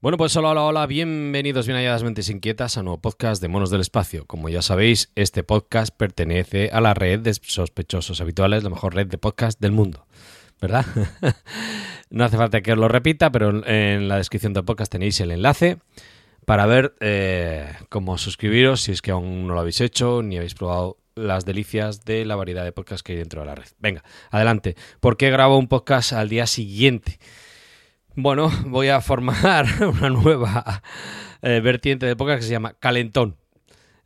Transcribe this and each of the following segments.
bueno, pues hola, hola, hola, bienvenidos, bien halladas mentes inquietas a nuevo podcast de Monos del Espacio. Como ya sabéis, este podcast pertenece a la red de sospechosos habituales, la mejor red de podcast del mundo. ¿Verdad? no hace falta que os lo repita, pero en la descripción del podcast tenéis el enlace para ver eh, cómo suscribiros si es que aún no lo habéis hecho ni habéis probado las delicias de la variedad de podcasts que hay dentro de la red. Venga, adelante. ¿Por qué grabo un podcast al día siguiente? Bueno, voy a formar una nueva eh, vertiente de podcast que se llama Calentón.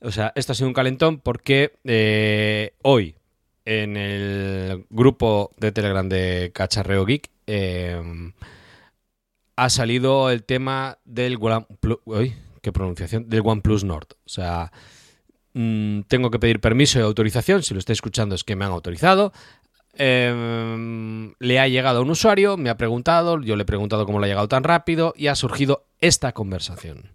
O sea, esto ha sido un calentón porque eh, hoy en el grupo de Telegram de Cacharreo Geek eh, ha salido el tema del OnePlus, ¿qué pronunciación? Del OnePlus Nord. O sea, mm, tengo que pedir permiso y autorización. Si lo estáis escuchando es que me han autorizado. Em, le ha llegado a un usuario, me ha preguntado, yo le he preguntado cómo le ha llegado tan rápido y ha surgido esta conversación.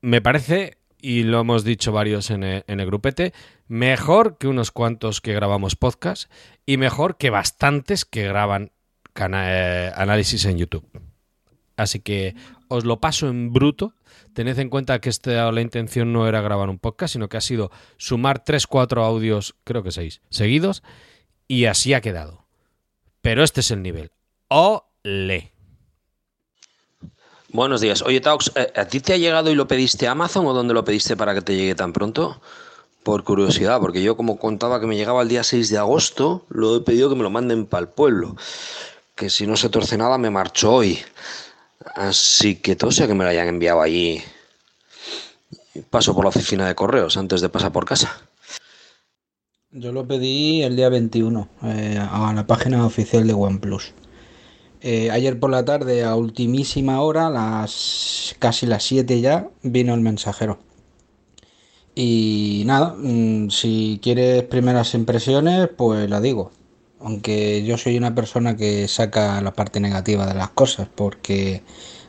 me parece, y lo hemos dicho varios en el, grupete, mejor que unos cuantos que grabamos podcast y mejor que bastantes que graban eh, análisis en YouTube. Así que os lo paso en bruto Tened en cuenta que este, la intención no era grabar un podcast, sino que ha sido sumar 3, 4 audios, creo que 6, seguidos, y así ha quedado. Pero este es el nivel. ¡Ole! Buenos días. Oye, Taux, eh, ¿a ti te ha llegado y lo pediste a Amazon o dónde lo pediste para que te llegue tan pronto? Por curiosidad, porque yo como contaba que me llegaba el día 6 de agosto, lo he pedido que me lo manden para el pueblo. Que si no se torce nada, me marcho hoy. Así que todo sea que me lo hayan enviado allí. Paso por la oficina de correos antes de pasar por casa. Yo lo pedí el día 21 eh, a la página oficial de OnePlus. Eh, ayer por la tarde, a ultimísima hora, las casi las 7 ya, vino el mensajero. Y nada, mm, si quieres primeras impresiones, pues la digo aunque yo soy una persona que saca la parte negativa de las cosas, porque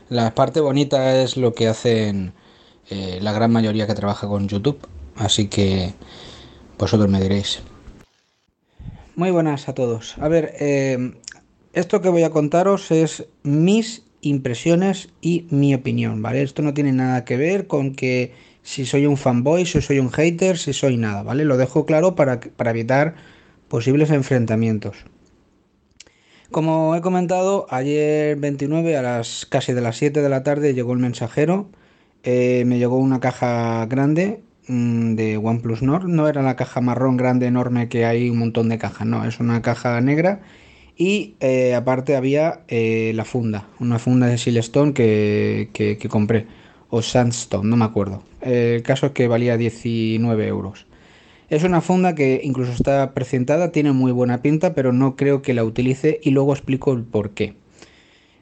la parte bonita es lo que hacen eh, la gran mayoría que trabaja con YouTube, así que vosotros me diréis. Muy buenas a todos. A ver, eh, esto que voy a contaros es mis impresiones y mi opinión, ¿vale? Esto no tiene nada que ver con que si soy un fanboy, si soy un hater, si soy nada, ¿vale? Lo dejo claro para, para evitar posibles enfrentamientos. Como he comentado, ayer 29 a las casi de las 7 de la tarde llegó el mensajero. Eh, me llegó una caja grande mm, de OnePlus Nord. No era la caja marrón grande enorme que hay un montón de cajas, no, es una caja negra. Y eh, aparte había eh, la funda, una funda de Silestone que, que, que, compré, o Sandstone, no me acuerdo. el caso es que valía 19 euros. Es una funda que incluso está presentada, tiene muy buena pinta, pero no creo que la utilice y luego explico el por qué.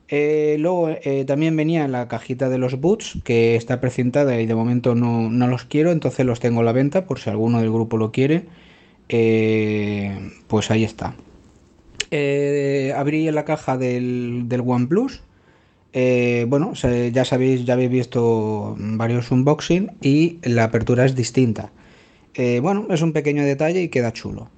Eh, luego eh, también venía la cajita de los boots que está presentada y de momento no, los quiero, entonces los tengo a la venta por si alguno del grupo lo quiere. Eh, pues ahí está. abrí la caja del, del OnePlus. bueno, ya sabéis, ya habéis visto varios unboxing y la apertura es distinta. Eh, bueno, es un pequeño detalle y queda chulo.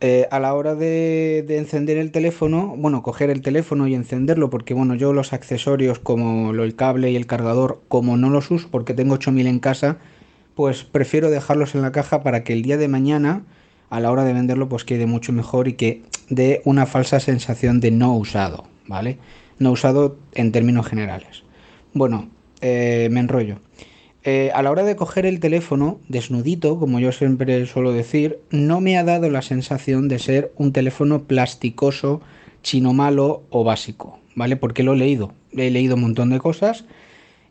Eh, a la hora de, encender el teléfono, bueno, coger el teléfono y encenderlo, porque bueno, yo los accesorios como el cable y el cargador, como no los uso porque tengo 8000 en casa, pues prefiero dejarlos en la caja para que el día de mañana, a la hora de venderlo, pues quede mucho mejor y que dé una falsa sensación de no usado, ¿vale? No usado en términos generales. Bueno, eh, me enrollo. Eh, a la hora de coger el teléfono desnudito, como yo siempre suelo decir, no me ha dado la sensación de ser un teléfono plasticoso, chino malo o básico, ¿vale? Porque lo he leído, he leído un montón de cosas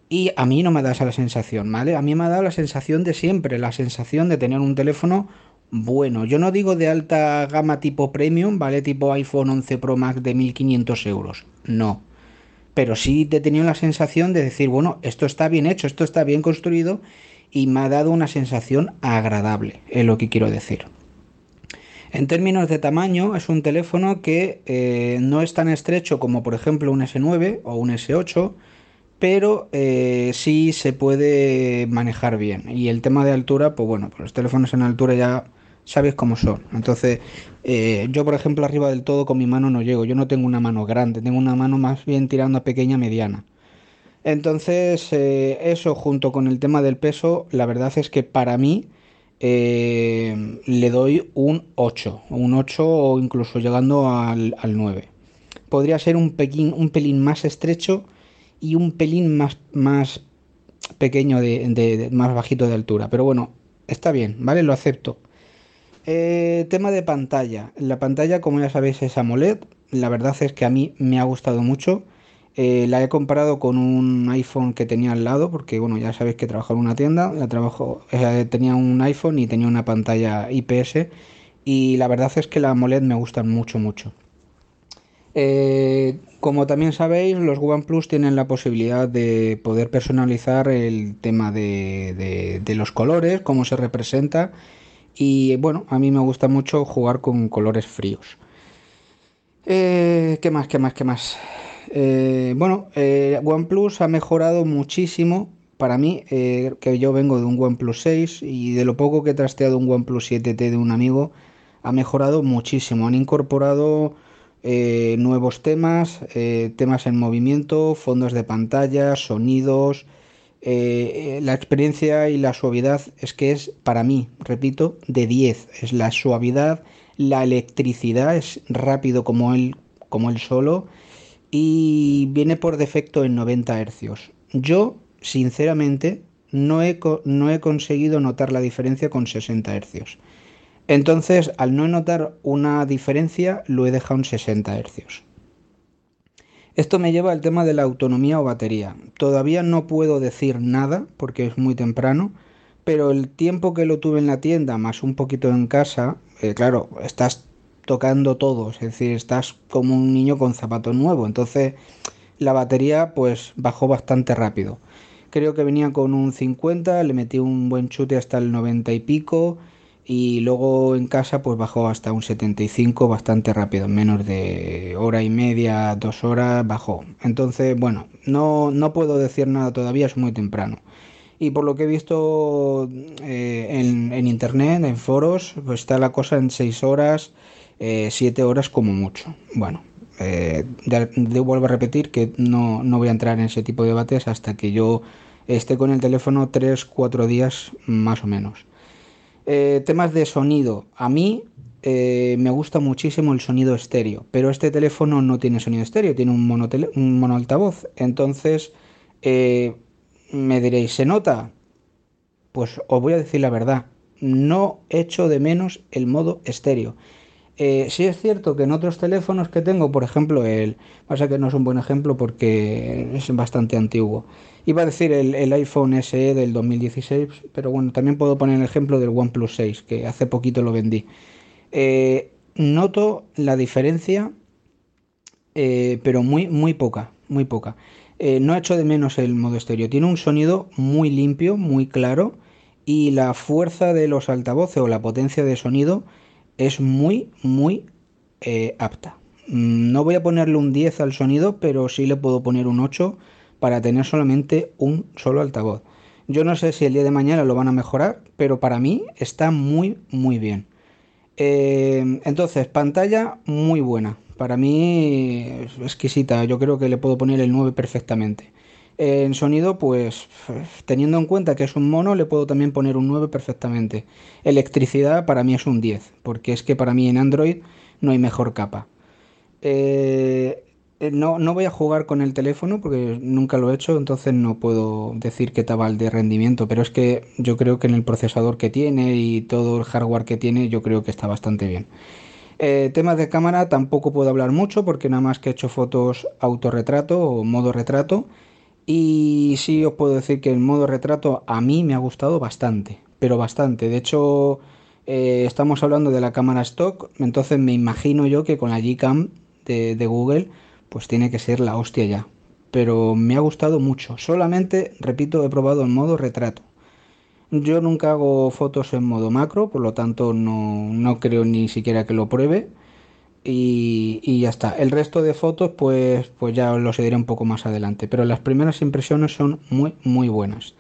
y a mí no me da esa sensación, ¿vale? A mí me ha dado la sensación de siempre, la sensación de tener un teléfono bueno. Yo no digo de alta gama tipo premium, ¿vale? Tipo iPhone 11 Pro Max de 1500 euros, no. Pero sí he tenido la sensación de decir, bueno, esto está bien hecho, esto está bien construido y me ha dado una sensación agradable, es lo que quiero decir. En términos de tamaño, es un teléfono que eh, no es tan estrecho como por ejemplo un S9 o un S8, pero eh, sí se puede manejar bien. Y el tema de altura, pues bueno, pues los teléfonos en altura ya sabes cómo son. Entonces, eh, yo por ejemplo arriba del todo con mi mano no llego. Yo no tengo una mano grande, tengo una mano más bien tirando a pequeña mediana. Entonces, eso junto con el tema del peso, la verdad es que para mí eh, le doy un 8, un 8 o incluso llegando al, 9. Podría ser un, un pelín más estrecho y un pelín más, más pequeño, de, más bajito de altura. Pero bueno, está bien, ¿vale? Lo acepto. Eh, tema de pantalla. La pantalla, como ya sabéis, es AMOLED. La verdad es que a mí me ha gustado mucho. Eh, la he comparado con un iPhone que tenía al lado, porque bueno, ya sabéis que trabajo en una tienda, la trabajo, eh, tenía un iPhone y tenía una pantalla IPS y la verdad es que la AMOLED me gusta mucho, mucho. Como también sabéis, los OnePlus tienen la posibilidad de poder personalizar el tema de, de los colores, cómo se representa y bueno, a mí me gusta mucho jugar con colores fríos. ¿Qué más? ¿Qué más? ¿Qué más? Eh, bueno, eh, OnePlus ha mejorado muchísimo. Para mí, eh, que yo vengo de un OnePlus 6 y de lo poco que he trasteado un OnePlus 7T de un amigo, ha mejorado muchísimo. Han incorporado nuevos temas, temas en movimiento, fondos de pantalla, sonidos. La experiencia y la suavidad es que es, para mí, repito, de 10. Es la suavidad, la electricidad, es rápido como él, como él solo y viene por defecto en 90 Hz. Yo, sinceramente, no he, no he conseguido notar la diferencia con 60 Hz. Entonces, al no notar una diferencia, lo he dejado en 60 Hz. Esto me lleva al tema de la autonomía o batería. Todavía no puedo decir nada porque es muy temprano, pero el tiempo que lo tuve en la tienda más un poquito en casa, eh, claro, estás tocando todo, es decir, estás como un niño con zapato nuevo, entonces la batería pues bajó bastante rápido. Creo que venía con un 50, le metí un buen chute hasta el 90 y pico y luego en casa pues bajó hasta un 75 bastante rápido, en menos de hora y media, dos horas bajó. Entonces, bueno, no, no puedo decir nada todavía, es muy temprano. Y por lo que he visto eh, en, internet, en foros, pues está la cosa en 6 horas, eh, siete horas como mucho. Bueno, eh, vuelvo a repetir que no, no voy a entrar en ese tipo de debates hasta que yo esté con el teléfono 3-4 días más o menos. Eh, temas de sonido. A mí eh, me gusta muchísimo el sonido estéreo, pero este teléfono no tiene sonido estéreo, tiene un mono, un mono altavoz. Entonces, me diréis, ¿se nota? Pues os voy a decir la verdad, no echo de menos el modo estéreo. Eh, sí es cierto que en otros teléfonos que tengo, por ejemplo, el. Pasa que no es un buen ejemplo porque es bastante antiguo. Iba a decir el, iPhone SE del 2016, pero bueno, también puedo poner el ejemplo del OnePlus 6, que hace poquito lo vendí. Eh, noto la diferencia, eh, pero muy, muy poca, muy poca. no echo de menos el modo estéreo. Tiene un sonido muy limpio, muy claro, y la fuerza de los altavoces o la potencia de sonido es muy, muy eh, apta. Mm, no voy a ponerle un 10 al sonido, pero sí le puedo poner un 8 para tener solamente un solo altavoz. Yo no sé si el día de mañana lo van a mejorar, pero para mí está muy, muy bien. Eh, entonces, pantalla muy buena. Para mí exquisita. Yo creo que le puedo poner el 9 perfectamente. En sonido, pues teniendo en cuenta que es un mono, le puedo también poner un 9 perfectamente. Electricidad para mí es un 10, porque es que para mí en Android no hay mejor capa. Eh, no, no, voy a jugar con el teléfono porque nunca lo he hecho, entonces no puedo decir qué tal de rendimiento, pero es que yo creo que en el procesador que tiene y todo el hardware que tiene, yo creo que está bastante bien. Eh, temas de cámara tampoco puedo hablar mucho porque nada más que he hecho fotos autorretrato o modo retrato y sí os puedo decir que el modo retrato a mí me ha gustado bastante, pero bastante. De hecho, eh, estamos hablando de la cámara stock, entonces me imagino yo que con la Gcam de, de Google, pues tiene que ser la hostia ya. pero me ha gustado mucho. Solamente, repito, he probado en modo retrato. Yo nunca hago fotos en modo macro, por lo tanto no, no creo ni siquiera que lo pruebe. Y, y, ya está. El resto de fotos, pues, pues ya os lo diré un poco más adelante. Pero las primeras impresiones son muy, muy buenas.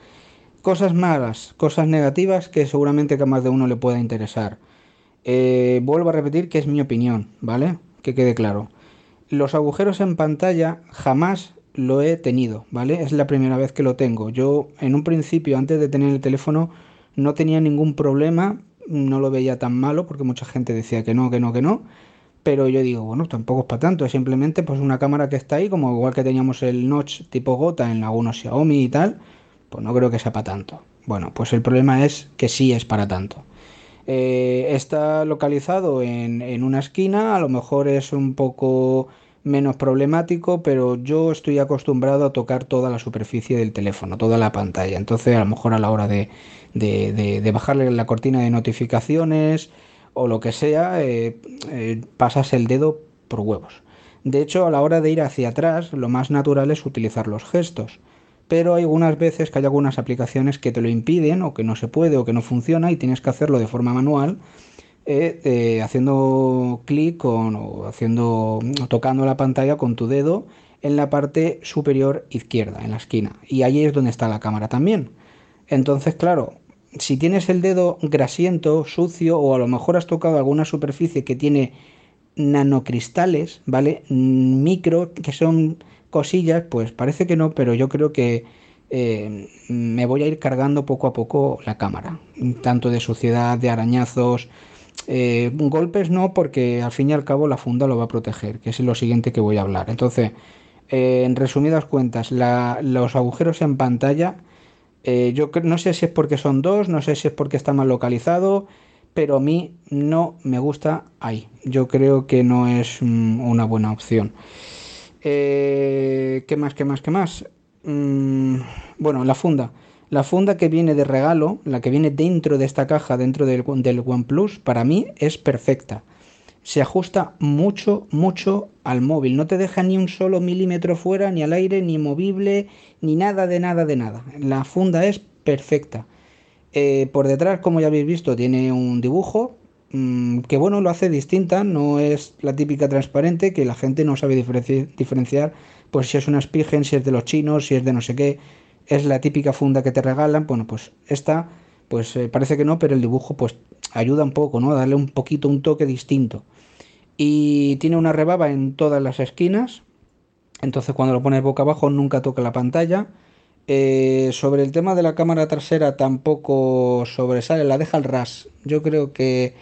Cosas malas, cosas negativas que seguramente que a más de uno le pueda interesar. Eh, vuelvo a repetir que es mi opinión, ¿vale? Que quede claro. Los agujeros en pantalla jamás lo he tenido, ¿vale? Es la primera vez que lo tengo. Yo en un principio, antes de tener el teléfono, no tenía ningún problema, no lo veía tan malo porque mucha gente decía que no, que no, que no. Pero yo digo, bueno, tampoco es para tanto, es simplemente pues una cámara que está ahí, como igual que teníamos el notch tipo gota en algunos Xiaomi y tal, pues no creo que sea para tanto. Bueno, pues el problema es que sí es para tanto. Eh, está localizado en, en una esquina, a lo mejor es un poco menos problemático, pero yo estoy acostumbrado a tocar toda la superficie del teléfono, toda la pantalla. Entonces, a lo mejor a la hora de, de, bajarle la cortina de notificaciones o lo que sea, eh, eh, pasas el dedo por huevos. De hecho, a la hora de ir hacia atrás, lo más natural es utilizar los gestos. Pero hay algunas veces que hay algunas aplicaciones que te lo impiden o que no se puede o que no funciona y tienes que hacerlo de forma manual eh, haciendo clic o haciendo tocando la pantalla con tu dedo en la parte superior izquierda, en la esquina. Y ahí es donde está la cámara también. Entonces, claro, si tienes el dedo grasiento, sucio, o a lo mejor has tocado alguna superficie que tiene nanocristales, ¿vale? Micro, que son cosillas, pues parece que no, pero yo creo que eh, me voy a ir cargando poco a poco la cámara. Tanto de suciedad, de arañazos, eh, golpes no, porque al fin y al cabo la funda lo va a proteger, que es lo siguiente que voy a hablar. Entonces, eh, en resumidas cuentas, los agujeros en pantalla, eh, yo no sé si es porque son dos, no sé si es porque está mal localizado, pero a mí no me gusta ahí. Yo creo que no es mm, una buena opción. ¿Qué más, qué más, qué más? Mm, bueno, la funda. La funda que viene de regalo, la que viene dentro de esta caja, dentro del, del OnePlus, para mí es perfecta. Se ajusta mucho, mucho al móvil. No te deja ni un solo milímetro fuera, ni al aire, ni movible, ni nada de nada de nada. La funda es perfecta. Eh, por detrás, como ya habéis visto, tiene un dibujo mm, que bueno, lo hace distinta. No es la típica transparente que la gente no sabe diferenciar, pues si es una Spigen, si es de los chinos, si es de no sé qué es la típica funda que te regalan, bueno, pues esta, pues eh, parece que no, pero el dibujo pues ayuda un poco, ¿no? A darle un poquito, un toque distinto. Y tiene una rebaba en todas las esquinas, entonces cuando lo pones boca abajo nunca toca la pantalla. Eh, sobre el tema de la cámara trasera tampoco sobresale, la deja al ras. Yo creo que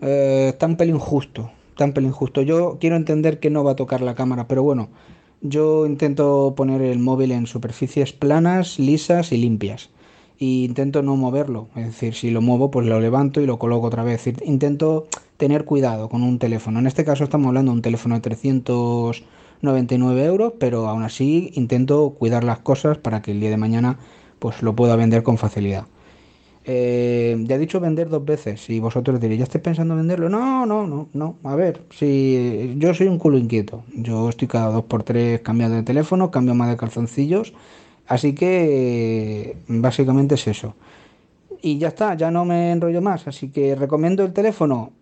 eh, está un pelín justo, está un pelín justo. Yo quiero entender que no va a tocar la cámara, pero bueno, yo intento poner el móvil en superficies planas, lisas y limpias. Intento no moverlo. Es decir, si lo muevo, pues lo levanto y lo coloco otra vez. Intento tener cuidado con un teléfono. En este caso estamos hablando de un teléfono de 399 euros, pero aún así intento cuidar las cosas para que el día de mañana pues lo pueda vender con facilidad. Eh, ya he dicho vender dos veces y vosotros diréis, ¿ya estoy pensando en venderlo? No, no, no, no. A ver, si yo soy un culo inquieto. Yo estoy cada dos por tres cambiando de teléfono, cambio más de calzoncillos. Así que básicamente es eso. Y ya está, ya no me enrollo más. Así que recomiendo el teléfono.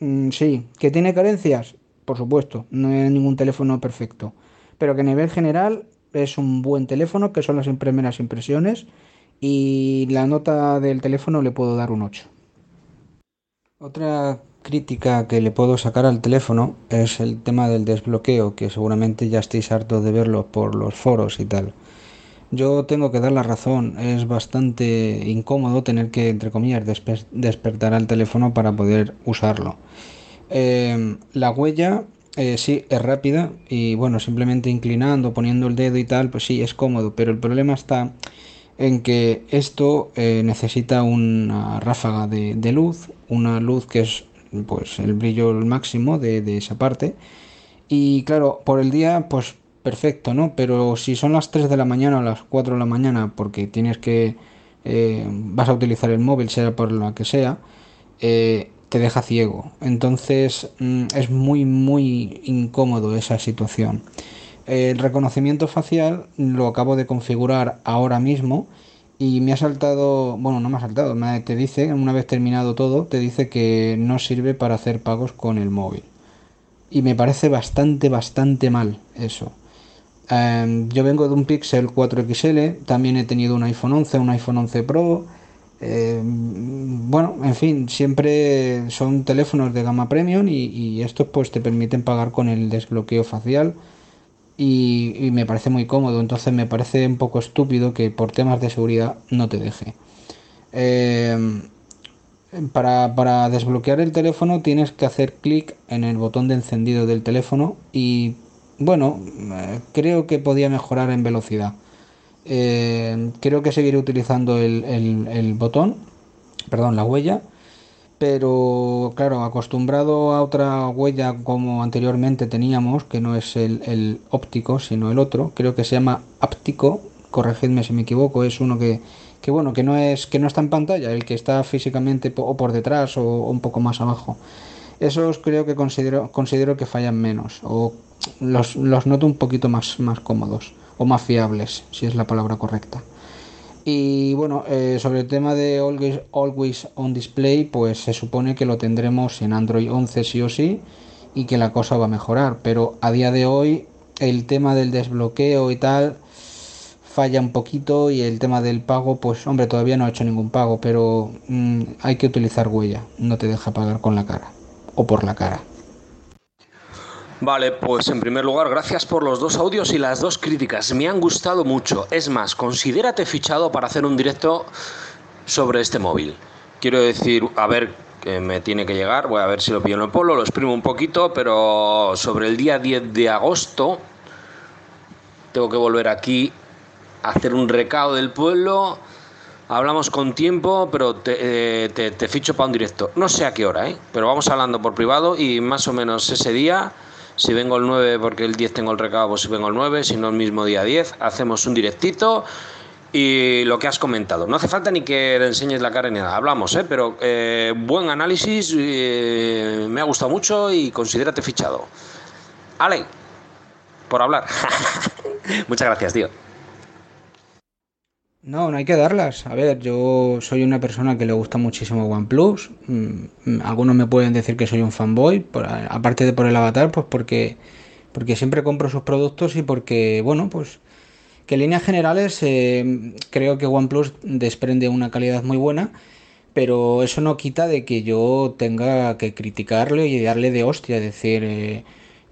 Mm, sí, que tiene carencias, por supuesto. No es ningún teléfono perfecto. Pero que a nivel general es un buen teléfono, que son las primeras impresiones y la nota del teléfono le puedo dar un 8. Otra crítica que le puedo sacar al teléfono es el tema del desbloqueo, que seguramente ya estéis hartos de verlo por los foros y tal. Yo tengo que dar la razón, es bastante incómodo tener que, entre comillas, despertar al teléfono para poder usarlo. Em, la huella eh, sí es rápida y bueno, simplemente inclinando, poniendo el dedo y tal, pues sí es cómodo, pero el problema está en que esto eh, necesita una ráfaga de, luz, una luz que es pues el brillo máximo de, esa parte. Y claro, por el día, pues perfecto, ¿no? Pero si son las 3 de la mañana o las 4 de la mañana, porque tienes que. Eh, vas a utilizar el móvil, sea por lo que sea, eh, te deja ciego. Entonces mm, es muy, muy incómodo esa situación. El reconocimiento facial lo acabo de configurar ahora mismo y me ha saltado, bueno, no me ha saltado, me, te dice, una vez terminado todo, te dice que no sirve para hacer pagos con el móvil. Y me parece bastante, bastante mal eso. Em, yo vengo de un Pixel 4XL, también he tenido un iPhone 11, un iPhone 11 Pro. Em, bueno, en fin, siempre son teléfonos de gama premium y, estos pues te permiten pagar con el desbloqueo facial y, me parece muy cómodo. Entonces me parece un poco estúpido que por temas de seguridad no te deje. Em, para, para desbloquear el teléfono tienes que hacer clic en el botón de encendido del teléfono y bueno, eh, creo que podía mejorar en velocidad. Eh, creo que seguiré utilizando el, botón, perdón, la huella, pero claro, acostumbrado a otra huella como anteriormente teníamos, que no es el, óptico, sino el otro, creo que se llama áptico, corregidme si me equivoco, es uno que, que bueno, que no es que no está en pantalla, el que está físicamente o por detrás o, un poco más abajo. Esos creo que considero, considero que fallan menos o los, noto un poquito más, más cómodos o más fiables, si es la palabra correcta. Y bueno, eh, sobre el tema de always, always, on Display, pues se supone que lo tendremos en Android 11 sí o sí y que la cosa va a mejorar. Pero a día de hoy el tema del desbloqueo y tal falla un poquito y el tema del pago, pues hombre, todavía no ha hecho ningún pago, pero mm, hay que utilizar huella, no te deja pagar con la cara o por la cara. Vale, pues en primer lugar, gracias por los dos audios y las dos críticas. Me han gustado mucho. Es más, considérate fichado para hacer un directo sobre este móvil. Quiero decir, a ver, que me tiene que llegar, voy a ver si lo pillo en el polo, lo exprimo un poquito, pero sobre el día 10 de agosto tengo que volver aquí a hacer un recado del pueblo. Hablamos con tiempo, pero te, eh, te ficho para un directo. No sé a qué hora, ¿eh? pero vamos hablando por privado y más o menos ese día si vengo el 9 porque el 10 tengo el recado, pues si vengo el 9, si no el mismo día 10, hacemos un directito y lo que has comentado. No hace falta ni que le enseñes la cara ni nada, hablamos, ¿eh? pero eh, buen análisis, eh, me ha gustado mucho y considérate fichado. Ale, por hablar. Muchas gracias, tío. No, no hay que darlas. A ver, yo soy una persona que le gusta muchísimo OnePlus. Mm, algunos me pueden decir que soy un fanboy, aparte de por el avatar, pues porque, porque siempre compro sus productos y porque, bueno, pues que en líneas generales eh, creo que OnePlus desprende una calidad muy buena, pero eso no quita de que yo tenga que criticarle y darle de hostia, es decir, eh,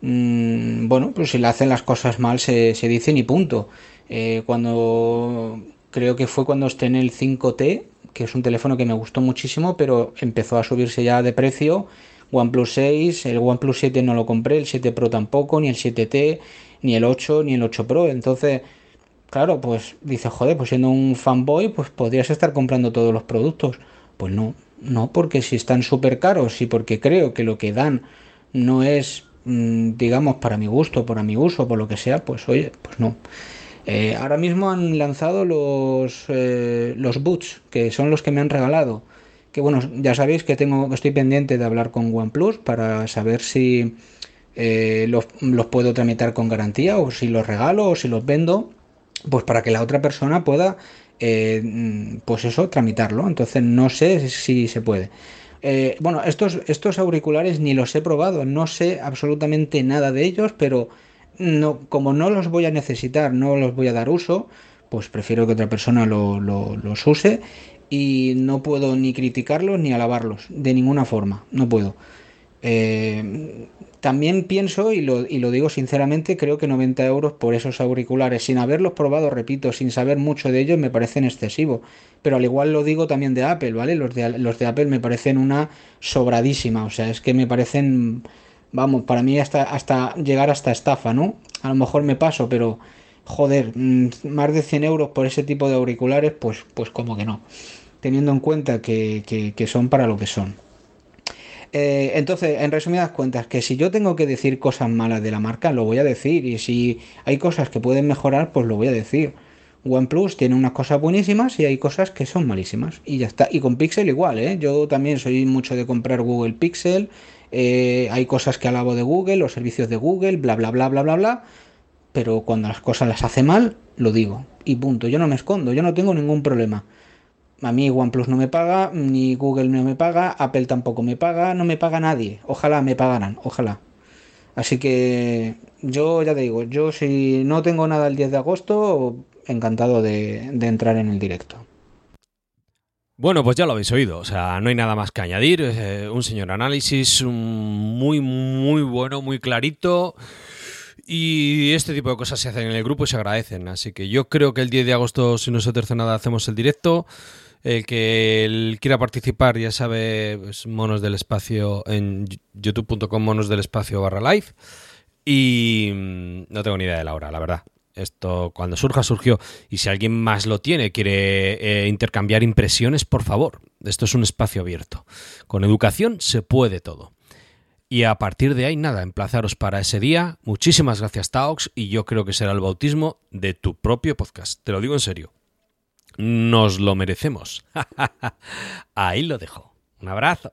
mm, bueno, pues si le hacen las cosas mal se, se dicen y punto. Eh, cuando creo que fue cuando en el 5T, que es un teléfono que me gustó muchísimo, pero empezó a subirse ya de precio. OnePlus 6, el OnePlus 7 no lo compré, el 7 Pro tampoco, ni el 7T, ni el 8, ni el 8 Pro. Entonces, claro, pues dice, joder, pues siendo un fanboy, pues podrías estar comprando todos los productos. Pues no, no, porque si están súper caros y porque creo que lo que dan no es, mm, digamos, para mi gusto, para mi uso, por lo que sea, pues oye, pues no. Eh, ahora mismo han lanzado los, eh, los boots, que son los que me han regalado. Que bueno, ya sabéis que tengo, estoy pendiente de hablar con OnePlus para saber si eh, los, puedo tramitar con garantía o si los regalo o si los vendo, pues para que la otra persona pueda, pues eso, tramitarlo. Entonces no sé si se puede. bueno, estos, estos auriculares ni los he probado, no sé absolutamente nada de ellos, pero no, como no los voy a necesitar, no los voy a dar uso, pues prefiero que otra persona los use y no puedo ni criticarlos ni alabarlos, de ninguna forma, no puedo. Eh, también pienso, y lo, y lo, digo sinceramente, creo que 90 euros por esos auriculares, sin haberlos probado, repito, sin saber mucho de ellos, me parecen excesivos. Pero al igual lo digo también de Apple, ¿vale? Los de, los de Apple me parecen una sobradísima, o sea, es que me parecen vamos, para mí hasta, hasta llegar hasta estafa, ¿no? A lo mejor me paso, pero joder, mm, más de 100 euros por ese tipo de auriculares, pues, pues como que no, teniendo en cuenta que, son para lo que son. Eh, entonces, en resumidas cuentas, que si yo tengo que decir cosas malas de la marca, lo voy a decir, y si hay cosas que pueden mejorar, pues lo voy a decir. OnePlus tiene unas cosas buenísimas y hay cosas que son malísimas. Y ya está. Y con Pixel igual, ¿eh? Yo también soy mucho de comprar Google Pixel. Eh, hay cosas que alabo de Google, los servicios de Google, bla, bla, bla, bla, bla, bla. pero cuando las cosas las hace mal, lo digo. Y punto, yo no me escondo, yo no tengo ningún problema. A mí OnePlus no me paga, ni Google no me paga, Apple tampoco me paga, no me paga nadie. Ojalá me pagaran, ojalá. Así que yo ya te digo, yo si no tengo nada el 10 de agosto, encantado de, de entrar en el directo. Bueno, pues ya lo habéis oído, o sea, no hay nada más que añadir. Eh, un señor análisis muy, muy bueno, muy clarito. Y este tipo de cosas se hacen en el grupo y se agradecen. Así que yo creo que el 10 de agosto, si no se terce nada, hacemos el directo. El que quiera participar, ya sabe, pues, Monos del Espacio en youtube.com, monos del espacio barra live. Y mm, no tengo ni idea de la hora, la verdad. Esto cuando surja, surgió. Y si alguien más lo tiene, quiere eh, intercambiar impresiones, por favor. Esto es un espacio abierto. Con educación se puede todo. Y a partir de ahí, nada, emplazaros para ese día. Muchísimas gracias, Taox, y yo creo que será el bautismo de tu propio podcast. Te lo digo en serio. Nos lo merecemos. ahí lo dejo. Un abrazo.